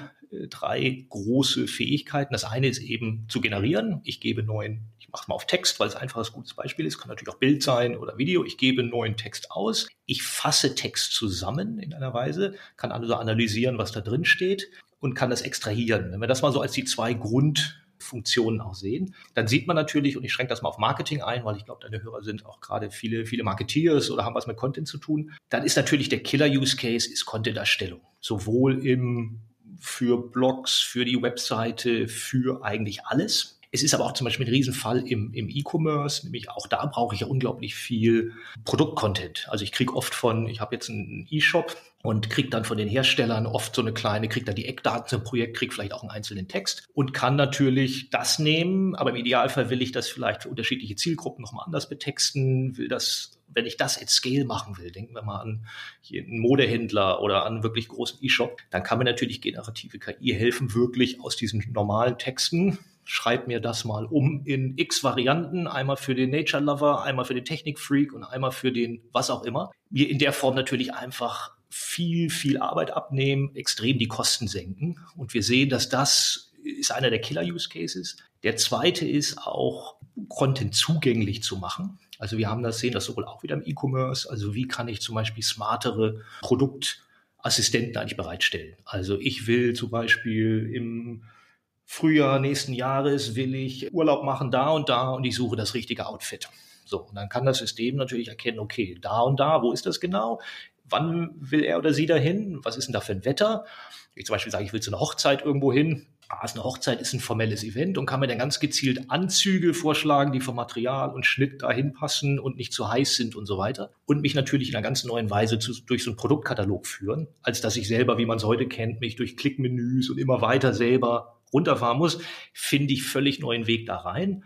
drei große Fähigkeiten. Das eine ist eben zu generieren. Ich gebe neuen, ich mache mal auf Text, weil es einfach ein gutes Beispiel ist, kann natürlich auch Bild sein oder Video. Ich gebe neuen Text aus. Ich fasse Text zusammen in einer Weise, kann also analysieren, was da drin steht und kann das extrahieren. Wenn wir das mal so als die zwei Grund Funktionen auch sehen. Dann sieht man natürlich, und ich schränke das mal auf Marketing ein, weil ich glaube, deine Hörer sind auch gerade viele, viele Marketeers oder haben was mit Content zu tun. Dann ist natürlich der Killer-Use-Case ist Content-Erstellung. Sowohl im für Blogs, für die Webseite, für eigentlich alles. Es ist aber auch zum Beispiel ein Riesenfall im, im E-Commerce, nämlich auch da brauche ich ja unglaublich viel Produktcontent. Also ich kriege oft von, ich habe jetzt einen E-Shop und kriege dann von den Herstellern oft so eine kleine, kriege da die Eckdaten zum Projekt, kriege vielleicht auch einen einzelnen Text und kann natürlich das nehmen, aber im Idealfall will ich das vielleicht für unterschiedliche Zielgruppen nochmal anders betexten, will das wenn ich das at scale machen will, denken wir mal an einen Modehändler oder an einen wirklich großen E-Shop, dann kann mir natürlich generative KI helfen, wirklich aus diesen normalen Texten schreib mir das mal um in x Varianten, einmal für den Nature Lover, einmal für den Technik Freak und einmal für den was auch immer. Mir in der Form natürlich einfach viel, viel Arbeit abnehmen, extrem die Kosten senken. Und wir sehen, dass das ist einer der Killer-Use-Cases. Der zweite ist auch, Content zugänglich zu machen. Also wir haben das sehen, das sowohl auch wieder im E-Commerce. Also wie kann ich zum Beispiel smartere Produktassistenten eigentlich bereitstellen? Also ich will zum Beispiel im Frühjahr nächsten Jahres will ich Urlaub machen da und da und ich suche das richtige Outfit. So, und dann kann das System natürlich erkennen, okay, da und da, wo ist das genau? Wann will er oder sie dahin? Was ist denn da für ein Wetter? Ich zum Beispiel sage, ich will zu einer Hochzeit irgendwo hin. Ah, eine Hochzeit ist ein formelles Event und kann mir dann ganz gezielt Anzüge vorschlagen, die vom Material und Schnitt dahin passen und nicht zu heiß sind und so weiter. Und mich natürlich in einer ganz neuen Weise zu, durch so einen Produktkatalog führen, als dass ich selber, wie man es heute kennt, mich durch Klickmenüs und immer weiter selber runterfahren muss, finde ich völlig neuen Weg da rein.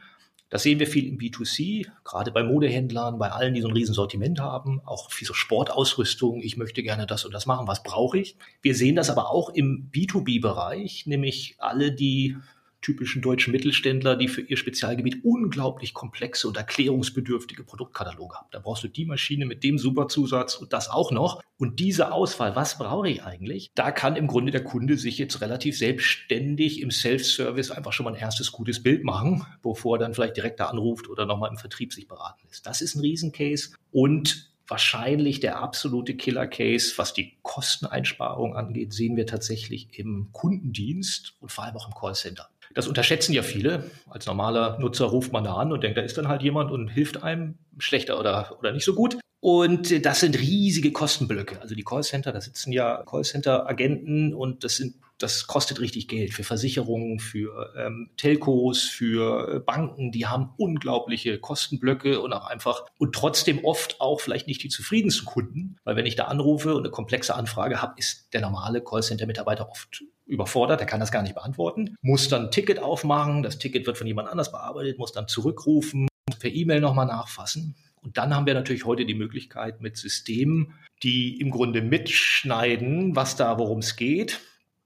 Das sehen wir viel im B2C, gerade bei Modehändlern, bei allen, die so ein Riesensortiment haben, auch viel so Sportausrüstung. Ich möchte gerne das und das machen. Was brauche ich? Wir sehen das aber auch im B2B-Bereich, nämlich alle, die typischen deutschen Mittelständler, die für ihr Spezialgebiet unglaublich komplexe und erklärungsbedürftige Produktkataloge haben. Da brauchst du die Maschine mit dem Superzusatz und das auch noch. Und diese Auswahl, was brauche ich eigentlich? Da kann im Grunde der Kunde sich jetzt relativ selbstständig im Self-Service einfach schon mal ein erstes gutes Bild machen, bevor er dann vielleicht direkt da anruft oder nochmal im Vertrieb sich beraten lässt. Das ist ein Riesencase. Und wahrscheinlich der absolute Killer-Case, was die Kosteneinsparung angeht, sehen wir tatsächlich im Kundendienst und vor allem auch im Callcenter. Das unterschätzen ja viele. Als normaler Nutzer ruft man da an und denkt, da ist dann halt jemand und hilft einem schlechter oder, oder nicht so gut. Und das sind riesige Kostenblöcke. Also die Callcenter, da sitzen ja Callcenter-Agenten und das sind das kostet richtig Geld für Versicherungen, für ähm, Telcos, für äh, Banken. Die haben unglaubliche Kostenblöcke und auch einfach und trotzdem oft auch vielleicht nicht die zufriedensten Kunden, weil wenn ich da anrufe und eine komplexe Anfrage habe, ist der normale Callcenter-Mitarbeiter oft überfordert, der kann das gar nicht beantworten, muss dann ein Ticket aufmachen, das Ticket wird von jemand anders bearbeitet, muss dann zurückrufen, per E-Mail nochmal nachfassen. Und dann haben wir natürlich heute die Möglichkeit mit Systemen, die im Grunde mitschneiden, was da, worum es geht,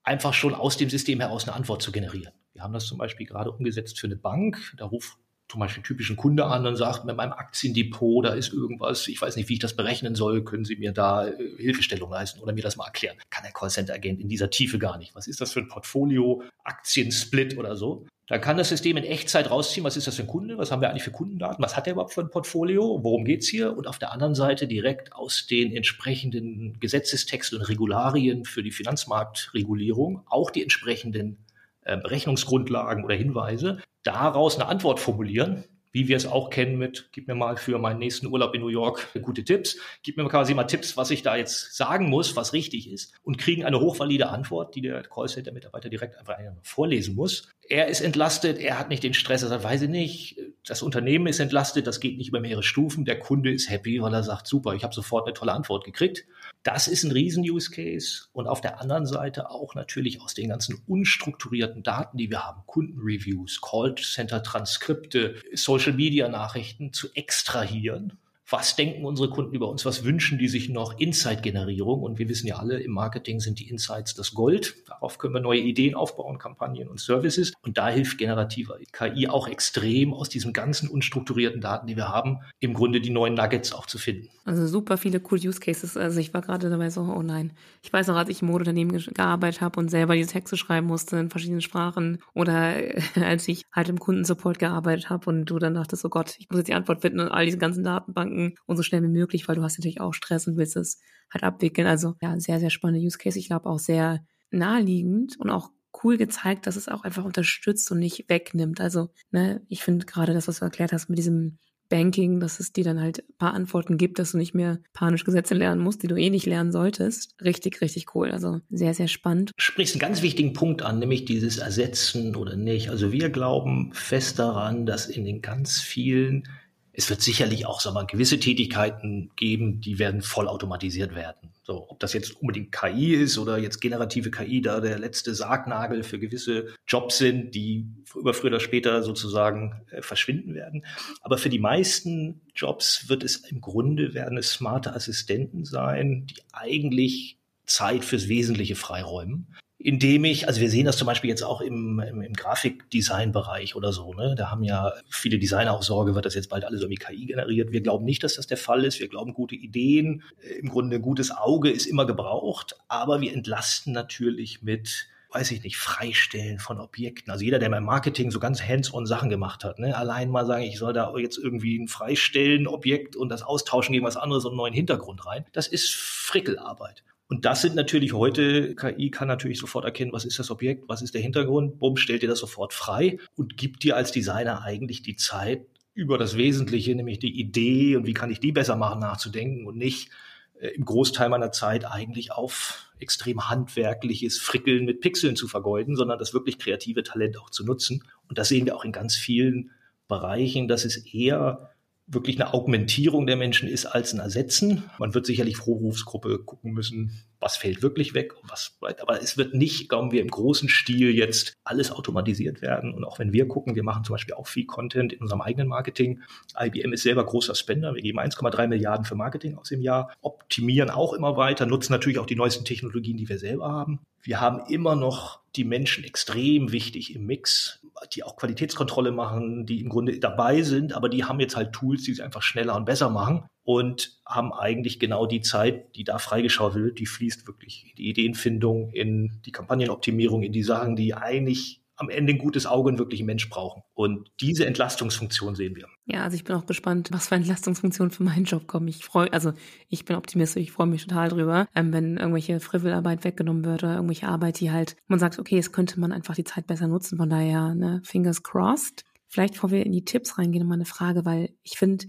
einfach schon aus dem System heraus eine Antwort zu generieren. Wir haben das zum Beispiel gerade umgesetzt für eine Bank. Da ruft zum Beispiel typischen Kunde an und sagt, mit meinem Aktiendepot, da ist irgendwas, ich weiß nicht, wie ich das berechnen soll, können Sie mir da äh, Hilfestellung leisten oder mir das mal erklären? Kann der Callcenter-Agent in dieser Tiefe gar nicht. Was ist das für ein Portfolio, Aktiensplit oder so? Da kann das System in Echtzeit rausziehen, was ist das für ein Kunde, was haben wir eigentlich für Kundendaten, was hat er überhaupt für ein Portfolio, worum geht's hier? Und auf der anderen Seite direkt aus den entsprechenden Gesetzestexten und Regularien für die Finanzmarktregulierung auch die entsprechenden Berechnungsgrundlagen oder Hinweise, daraus eine Antwort formulieren, wie wir es auch kennen mit, gib mir mal für meinen nächsten Urlaub in New York gute Tipps, gib mir quasi mal Tipps, was ich da jetzt sagen muss, was richtig ist und kriegen eine hochvalide Antwort, die der Callcenter-Mitarbeiter direkt einfach vorlesen muss. Er ist entlastet, er hat nicht den Stress, er sagt, weiß ich nicht, das Unternehmen ist entlastet, das geht nicht über mehrere Stufen, der Kunde ist happy, weil er sagt, super, ich habe sofort eine tolle Antwort gekriegt. Das ist ein Riesen-Use-Case und auf der anderen Seite auch natürlich aus den ganzen unstrukturierten Daten, die wir haben, Kundenreviews, Callcenter-Transkripte, Social-Media-Nachrichten zu extrahieren was denken unsere Kunden über uns, was wünschen die sich noch, Insight-Generierung. Und wir wissen ja alle, im Marketing sind die Insights das Gold. Darauf können wir neue Ideen aufbauen, Kampagnen und Services. Und da hilft generative KI auch extrem, aus diesen ganzen unstrukturierten Daten, die wir haben, im Grunde die neuen Nuggets auch zu finden. Also super viele cool Use Cases. Also ich war gerade dabei so, oh nein. Ich weiß noch, als ich im Modeunternehmen gearbeitet habe und selber diese Texte schreiben musste in verschiedenen Sprachen oder *laughs* als ich halt im Kundensupport gearbeitet habe und du dann dachtest, oh Gott, ich muss jetzt die Antwort finden und all diese ganzen Datenbanken und so schnell wie möglich, weil du hast natürlich auch Stress und willst es halt abwickeln. Also ja, sehr, sehr spannende Use Case. Ich glaube auch sehr naheliegend und auch cool gezeigt, dass es auch einfach unterstützt und nicht wegnimmt. Also, ne, ich finde gerade das, was du erklärt hast mit diesem Banking, dass es dir dann halt ein paar Antworten gibt, dass du nicht mehr panisch Gesetze lernen musst, die du eh nicht lernen solltest. Richtig, richtig cool. Also sehr, sehr spannend. Du sprichst einen ganz wichtigen Punkt an, nämlich dieses Ersetzen oder nicht. Also wir glauben fest daran, dass in den ganz vielen es wird sicherlich auch sag mal, gewisse Tätigkeiten geben, die werden voll automatisiert werden. So, ob das jetzt unbedingt KI ist oder jetzt generative KI da der letzte Sargnagel für gewisse Jobs sind, die über früher oder später sozusagen äh, verschwinden werden. Aber für die meisten Jobs wird es im Grunde werden es smarte Assistenten sein, die eigentlich Zeit fürs Wesentliche freiräumen indem ich, also wir sehen das zum Beispiel jetzt auch im, im, im Grafikdesign-Bereich oder so, ne? Da haben ja viele Designer auch Sorge, wird das jetzt bald alles irgendwie KI generiert. Wir glauben nicht, dass das der Fall ist. Wir glauben, gute Ideen, äh, im Grunde ein gutes Auge ist immer gebraucht, aber wir entlasten natürlich mit weiß ich nicht, Freistellen von Objekten. Also jeder, der beim Marketing so ganz hands-on Sachen gemacht hat, ne, allein mal sagen, ich soll da jetzt irgendwie ein Freistellen Objekt und das austauschen gegen was anderes und einen neuen Hintergrund rein, das ist Frickelarbeit. Und das sind natürlich heute, KI kann natürlich sofort erkennen, was ist das Objekt, was ist der Hintergrund, bumm, stellt dir das sofort frei und gibt dir als Designer eigentlich die Zeit, über das Wesentliche, nämlich die Idee und wie kann ich die besser machen, nachzudenken und nicht äh, im Großteil meiner Zeit eigentlich auf extrem handwerkliches Frickeln mit Pixeln zu vergeuden, sondern das wirklich kreative Talent auch zu nutzen. Und das sehen wir auch in ganz vielen Bereichen, dass es eher wirklich eine Augmentierung der Menschen ist als ein Ersetzen. Man wird sicherlich pro gucken müssen, was fällt wirklich weg und was. Aber es wird nicht, glauben wir, im großen Stil jetzt alles automatisiert werden. Und auch wenn wir gucken, wir machen zum Beispiel auch viel Content in unserem eigenen Marketing. IBM ist selber großer Spender. Wir geben 1,3 Milliarden für Marketing aus im Jahr, optimieren auch immer weiter, nutzen natürlich auch die neuesten Technologien, die wir selber haben. Wir haben immer noch die Menschen extrem wichtig im Mix, die auch Qualitätskontrolle machen, die im Grunde dabei sind, aber die haben jetzt halt Tools, die es einfach schneller und besser machen und haben eigentlich genau die Zeit, die da freigeschaut wird, die fließt wirklich in die Ideenfindung, in die Kampagnenoptimierung, in die Sachen, die eigentlich am Ende ein gutes Auge und wirklich ein Mensch brauchen. Und diese Entlastungsfunktion sehen wir. Ja, also ich bin auch gespannt, was für Entlastungsfunktionen für meinen Job kommen. Ich freue, also ich bin optimistisch, ich freue mich total drüber, ähm, wenn irgendwelche Frivolarbeit weggenommen wird oder irgendwelche Arbeit, die halt, man sagt, okay, es könnte man einfach die Zeit besser nutzen. Von daher, ne, fingers crossed. Vielleicht, bevor wir in die Tipps reingehen, nochmal eine Frage, weil ich finde,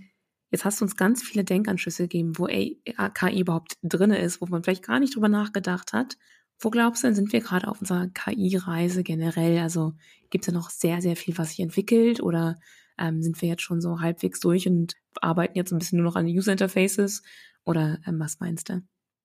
Jetzt hast du uns ganz viele Denkanschlüsse gegeben, wo KI überhaupt drinne ist, wo man vielleicht gar nicht drüber nachgedacht hat. Wo glaubst du denn, sind wir gerade auf unserer KI-Reise generell? Also gibt es da noch sehr, sehr viel, was sich entwickelt oder ähm, sind wir jetzt schon so halbwegs durch und arbeiten jetzt ein bisschen nur noch an User Interfaces? Oder ähm, was meinst du?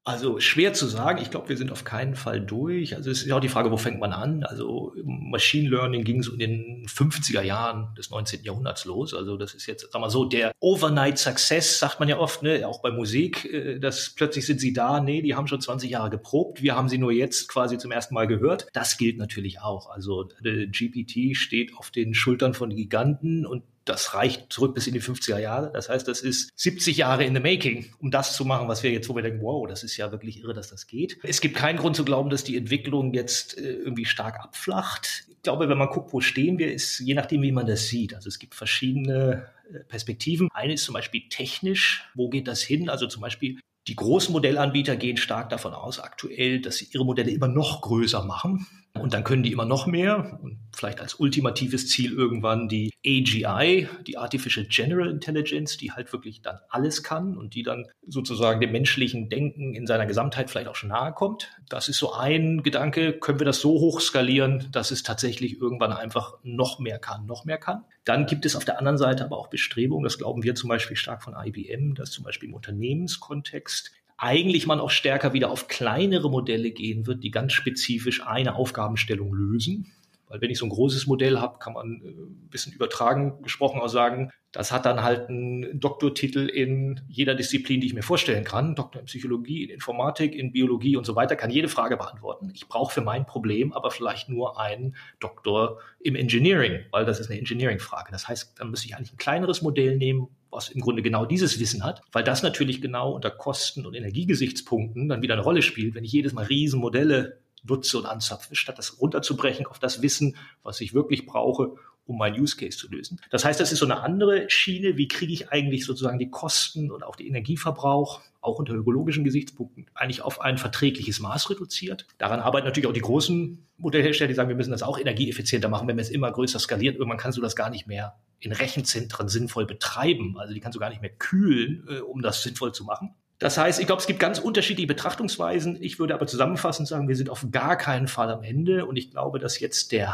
Also schwer zu sagen. Ich glaube, wir sind auf keinen Fall durch. Also es ist ja auch die Frage, wo fängt man an? Also Machine Learning ging so in den 50er Jahren des 19. Jahrhunderts los. Also das ist jetzt, sag mal so, der Overnight Success, sagt man ja oft, ne? auch bei Musik, äh, dass plötzlich sind sie da. Nee, die haben schon 20 Jahre geprobt. Wir haben sie nur jetzt quasi zum ersten Mal gehört. Das gilt natürlich auch. Also GPT steht auf den Schultern von Giganten und das reicht zurück bis in die 50er Jahre. Das heißt, das ist 70 Jahre in the making, um das zu machen, was wir jetzt, wo wir denken, wow, das ist ja wirklich irre, dass das geht. Es gibt keinen Grund zu glauben, dass die Entwicklung jetzt äh, irgendwie stark abflacht. Ich glaube, wenn man guckt, wo stehen wir, ist je nachdem, wie man das sieht. Also es gibt verschiedene äh, Perspektiven. Eine ist zum Beispiel technisch. Wo geht das hin? Also zum Beispiel die großen Modellanbieter gehen stark davon aus aktuell, dass sie ihre Modelle immer noch größer machen. Und dann können die immer noch mehr und vielleicht als ultimatives Ziel irgendwann die AGI, die Artificial General Intelligence, die halt wirklich dann alles kann und die dann sozusagen dem menschlichen Denken in seiner Gesamtheit vielleicht auch schon nahe kommt. Das ist so ein Gedanke, können wir das so hoch skalieren, dass es tatsächlich irgendwann einfach noch mehr kann, noch mehr kann. Dann gibt es auf der anderen Seite aber auch Bestrebungen, das glauben wir zum Beispiel stark von IBM, dass zum Beispiel im Unternehmenskontext eigentlich man auch stärker wieder auf kleinere Modelle gehen wird, die ganz spezifisch eine Aufgabenstellung lösen. Weil wenn ich so ein großes Modell habe, kann man äh, ein bisschen übertragen gesprochen auch sagen, das hat dann halt einen Doktortitel in jeder Disziplin, die ich mir vorstellen kann. Doktor in Psychologie, in Informatik, in Biologie und so weiter, kann jede Frage beantworten. Ich brauche für mein Problem aber vielleicht nur einen Doktor im Engineering, weil das ist eine Engineering-Frage. Das heißt, dann müsste ich eigentlich ein kleineres Modell nehmen, was im Grunde genau dieses Wissen hat, weil das natürlich genau unter Kosten- und Energiegesichtspunkten dann wieder eine Rolle spielt, wenn ich jedes Mal Riesenmodelle nutze und anzapfe, statt das runterzubrechen auf das Wissen, was ich wirklich brauche, um meinen Use Case zu lösen. Das heißt, das ist so eine andere Schiene. Wie kriege ich eigentlich sozusagen die Kosten und auch den Energieverbrauch, auch unter ökologischen Gesichtspunkten, eigentlich auf ein verträgliches Maß reduziert? Daran arbeiten natürlich auch die großen Modellhersteller, die sagen, wir müssen das auch energieeffizienter machen, wenn wir es immer größer skaliert. Irgendwann kannst du das gar nicht mehr in Rechenzentren sinnvoll betreiben. Also die kannst du gar nicht mehr kühlen, äh, um das sinnvoll zu machen. Das heißt, ich glaube, es gibt ganz unterschiedliche Betrachtungsweisen. Ich würde aber zusammenfassend sagen, wir sind auf gar keinen Fall am Ende. Und ich glaube, dass jetzt der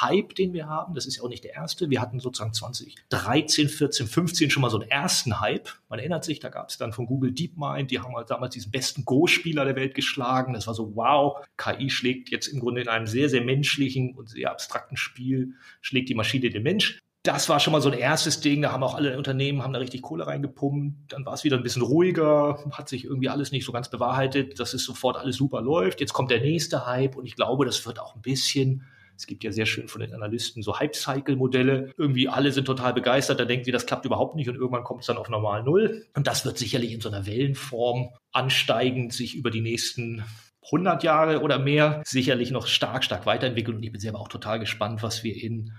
Hype, den wir haben, das ist ja auch nicht der erste. Wir hatten sozusagen 2013, 14, 15 schon mal so einen ersten Hype. Man erinnert sich, da gab es dann von Google DeepMind, die haben halt damals diesen besten Go-Spieler der Welt geschlagen. Das war so, wow, KI schlägt jetzt im Grunde in einem sehr, sehr menschlichen und sehr abstrakten Spiel, schlägt die Maschine den Mensch das war schon mal so ein erstes Ding. Da haben auch alle Unternehmen haben da richtig Kohle reingepumpt. Dann war es wieder ein bisschen ruhiger, hat sich irgendwie alles nicht so ganz bewahrheitet, dass es sofort alles super läuft. Jetzt kommt der nächste Hype und ich glaube, das wird auch ein bisschen es gibt ja sehr schön von den Analysten so Hype-Cycle-Modelle. Irgendwie alle sind total begeistert, da denken sie, das klappt überhaupt nicht und irgendwann kommt es dann auf normal Null. Und das wird sicherlich in so einer Wellenform ansteigend sich über die nächsten 100 Jahre oder mehr sicherlich noch stark, stark weiterentwickeln. Und ich bin selber auch total gespannt, was wir in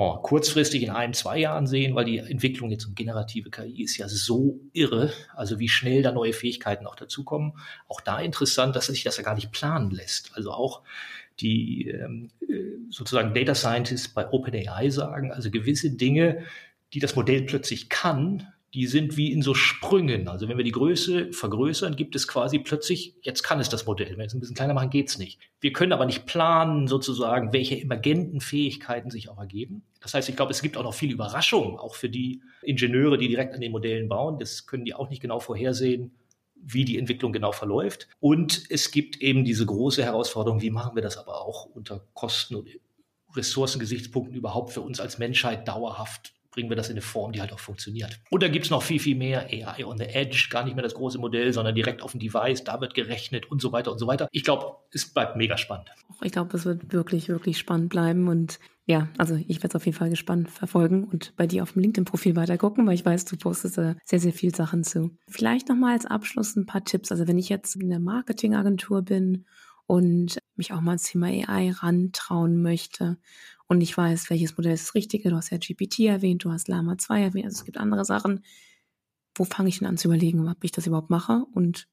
wir, kurzfristig in ein, zwei Jahren sehen, weil die Entwicklung jetzt um generative KI ist ja so irre, also wie schnell da neue Fähigkeiten auch dazukommen. Auch da interessant, dass sich das ja gar nicht planen lässt. Also auch die ähm, äh, sozusagen Data Scientists bei OpenAI sagen, also gewisse Dinge, die das Modell plötzlich kann, die sind wie in so Sprüngen. Also wenn wir die Größe vergrößern, gibt es quasi plötzlich, jetzt kann es das Modell. Wenn wir es ein bisschen kleiner machen, geht's nicht. Wir können aber nicht planen, sozusagen, welche emergenten Fähigkeiten sich auch ergeben. Das heißt, ich glaube, es gibt auch noch viel Überraschung, auch für die Ingenieure, die direkt an den Modellen bauen. Das können die auch nicht genau vorhersehen, wie die Entwicklung genau verläuft. Und es gibt eben diese große Herausforderung, wie machen wir das aber auch unter Kosten und Ressourcengesichtspunkten überhaupt für uns als Menschheit dauerhaft bringen wir das in eine Form, die halt auch funktioniert. Und da gibt's noch viel, viel mehr AI on the Edge, gar nicht mehr das große Modell, sondern direkt auf dem Device, da wird gerechnet und so weiter und so weiter. Ich glaube, es bleibt mega spannend. Ich glaube, es wird wirklich, wirklich spannend bleiben und ja, also ich werde es auf jeden Fall gespannt verfolgen und bei dir auf dem LinkedIn-Profil weiter gucken, weil ich weiß, du postest da sehr, sehr viel Sachen zu. Vielleicht nochmal als Abschluss ein paar Tipps. Also wenn ich jetzt in der Marketingagentur bin und mich auch mal ans Thema AI rantrauen möchte und ich weiß, welches Modell ist das Richtige. Du hast ja GPT erwähnt, du hast Lama 2 erwähnt, also es gibt andere Sachen. Wo fange ich denn an zu überlegen, ob ich das überhaupt mache und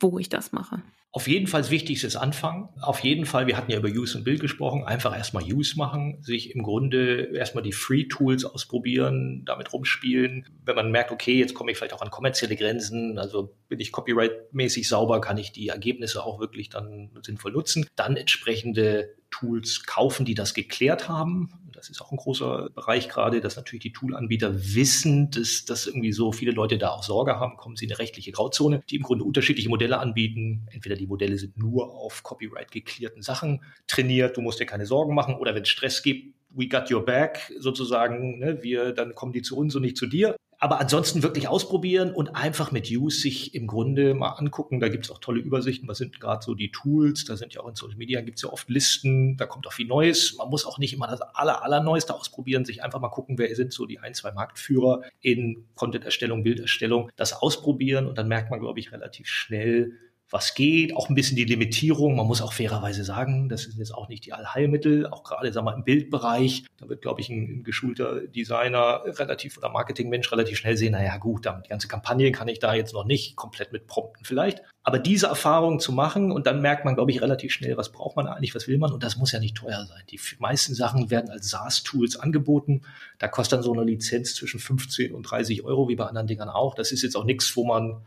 wo ich das mache? Auf jeden Fall das Wichtigste ist Anfangen. Auf jeden Fall, wir hatten ja über Use und Build gesprochen, einfach erstmal Use machen, sich im Grunde erstmal die Free Tools ausprobieren, damit rumspielen. Wenn man merkt, okay, jetzt komme ich vielleicht auch an kommerzielle Grenzen, also bin ich copyright-mäßig sauber, kann ich die Ergebnisse auch wirklich dann sinnvoll nutzen. Dann entsprechende Tools kaufen, die das geklärt haben. Das ist auch ein großer Bereich gerade, dass natürlich die Toolanbieter wissen, dass, dass irgendwie so viele Leute da auch Sorge haben, kommen sie in eine rechtliche Grauzone, die im Grunde unterschiedliche Modelle anbieten. Entweder die Modelle sind nur auf Copyright geklärten Sachen trainiert, du musst dir keine Sorgen machen, oder wenn es Stress gibt, we got your back sozusagen, ne, wir, dann kommen die zu uns und nicht zu dir. Aber ansonsten wirklich ausprobieren und einfach mit Use sich im Grunde mal angucken. Da gibt es auch tolle Übersichten. Was sind gerade so die Tools? Da sind ja auch in Social Media gibt es ja oft Listen. Da kommt auch viel Neues. Man muss auch nicht immer das aller, allerneueste ausprobieren. Sich einfach mal gucken, wer sind so die ein, zwei Marktführer in Content-Erstellung, Bilderstellung. Das ausprobieren und dann merkt man, glaube ich, relativ schnell, was geht, auch ein bisschen die Limitierung. Man muss auch fairerweise sagen, das sind jetzt auch nicht die Allheilmittel, auch gerade sagen wir, im Bildbereich. Da wird, glaube ich, ein, ein geschulter Designer relativ oder Marketingmensch relativ schnell sehen, naja gut, die ganze Kampagne kann ich da jetzt noch nicht komplett mit prompten vielleicht. Aber diese Erfahrung zu machen und dann merkt man, glaube ich, relativ schnell, was braucht man eigentlich, was will man und das muss ja nicht teuer sein. Die meisten Sachen werden als SaaS-Tools angeboten. Da kostet dann so eine Lizenz zwischen 15 und 30 Euro, wie bei anderen Dingern auch. Das ist jetzt auch nichts, wo man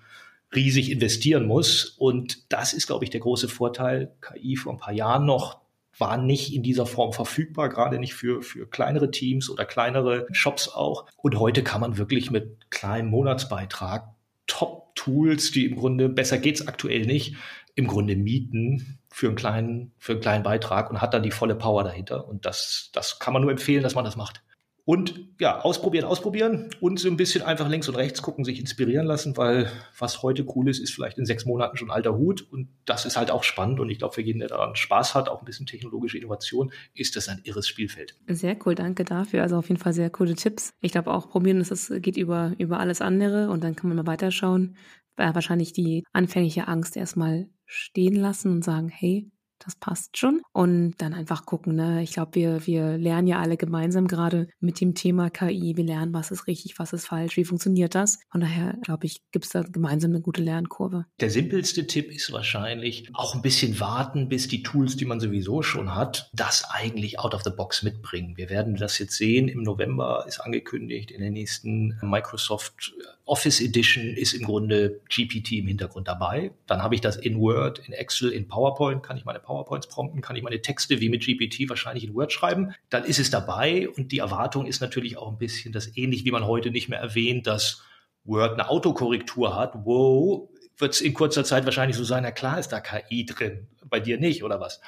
riesig investieren muss. Und das ist, glaube ich, der große Vorteil. KI vor ein paar Jahren noch war nicht in dieser Form verfügbar, gerade nicht für, für kleinere Teams oder kleinere Shops auch. Und heute kann man wirklich mit kleinem Monatsbeitrag Top-Tools, die im Grunde, besser geht's aktuell nicht, im Grunde mieten für einen kleinen, für einen kleinen Beitrag und hat dann die volle Power dahinter. Und das, das kann man nur empfehlen, dass man das macht. Und ja, ausprobieren, ausprobieren und so ein bisschen einfach links und rechts gucken, sich inspirieren lassen, weil was heute cool ist, ist vielleicht in sechs Monaten schon alter Hut. Und das ist halt auch spannend. Und ich glaube, für jeden, der daran Spaß hat, auch ein bisschen technologische Innovation, ist das ein irres Spielfeld. Sehr cool, danke dafür. Also auf jeden Fall sehr coole Tipps. Ich glaube auch, probieren, das geht über, über alles andere und dann kann man mal weiterschauen. Wahrscheinlich die anfängliche Angst erstmal stehen lassen und sagen, hey, das passt schon. Und dann einfach gucken, ne? Ich glaube, wir, wir lernen ja alle gemeinsam gerade mit dem Thema KI. Wir lernen, was ist richtig, was ist falsch, wie funktioniert das. Von daher, glaube ich, gibt es da gemeinsam eine gute Lernkurve. Der simpelste Tipp ist wahrscheinlich auch ein bisschen warten, bis die Tools, die man sowieso schon hat, das eigentlich out of the box mitbringen. Wir werden das jetzt sehen. Im November ist angekündigt, in der nächsten Microsoft Office Edition ist im Grunde GPT im Hintergrund dabei. Dann habe ich das in Word, in Excel, in PowerPoint, kann ich meine PowerPoints prompten, kann ich meine Texte wie mit GPT wahrscheinlich in Word schreiben. Dann ist es dabei und die Erwartung ist natürlich auch ein bisschen das ähnlich, wie man heute nicht mehr erwähnt, dass Word eine Autokorrektur hat. Wow, wird es in kurzer Zeit wahrscheinlich so sein, na klar ist da KI drin, bei dir nicht oder was.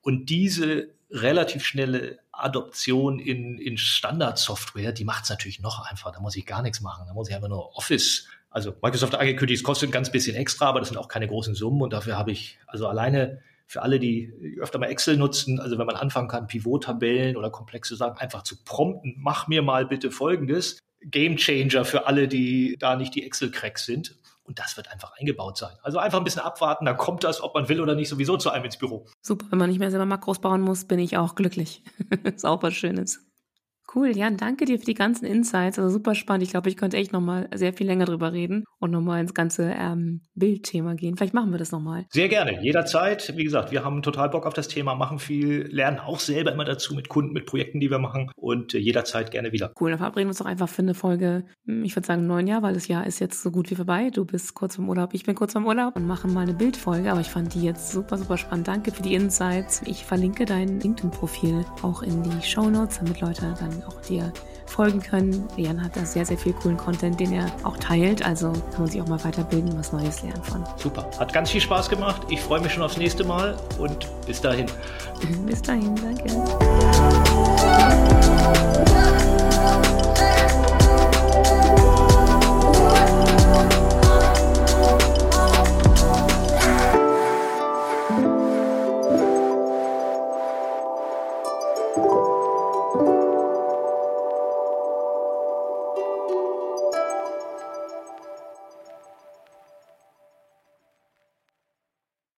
Und diese relativ schnelle Adoption in, in Standardsoftware, die macht es natürlich noch einfacher. Da muss ich gar nichts machen. Da muss ich einfach nur Office, also Microsoft angekündigt, es kostet ein ganz bisschen extra, aber das sind auch keine großen Summen und dafür habe ich, also alleine für alle, die öfter mal Excel nutzen, also wenn man anfangen kann, Pivot-Tabellen oder komplexe Sachen einfach zu prompten, mach mir mal bitte Folgendes. Game Changer für alle, die da nicht die Excel-Cracks sind. Und das wird einfach eingebaut sein. Also einfach ein bisschen abwarten, dann kommt das, ob man will oder nicht, sowieso zu einem ins Büro. Super, wenn man nicht mehr selber Makros bauen muss, bin ich auch glücklich. *laughs* was Schönes. Cool, Jan, danke dir für die ganzen Insights. Also super spannend. Ich glaube, ich könnte echt nochmal sehr viel länger drüber reden und nochmal ins ganze ähm, Bildthema gehen. Vielleicht machen wir das nochmal. Sehr gerne, jederzeit. Wie gesagt, wir haben total Bock auf das Thema, machen viel, lernen auch selber immer dazu mit Kunden, mit Projekten, die wir machen und äh, jederzeit gerne wieder. Cool, dann verabreden wir uns doch einfach für eine Folge, hm, ich würde sagen neun Jahr, weil das Jahr ist jetzt so gut wie vorbei. Du bist kurz vom Urlaub, ich bin kurz vom Urlaub und machen mal eine Bildfolge. Aber ich fand die jetzt super, super spannend. Danke für die Insights. Ich verlinke dein LinkedIn-Profil auch in die Show Notes, damit Leute dann auch dir folgen können. Jan hat da sehr, sehr viel coolen Content, den er auch teilt. Also kann man sich auch mal weiterbilden, was Neues lernen von. Super. Hat ganz viel Spaß gemacht. Ich freue mich schon aufs nächste Mal und bis dahin. *laughs* bis dahin, danke.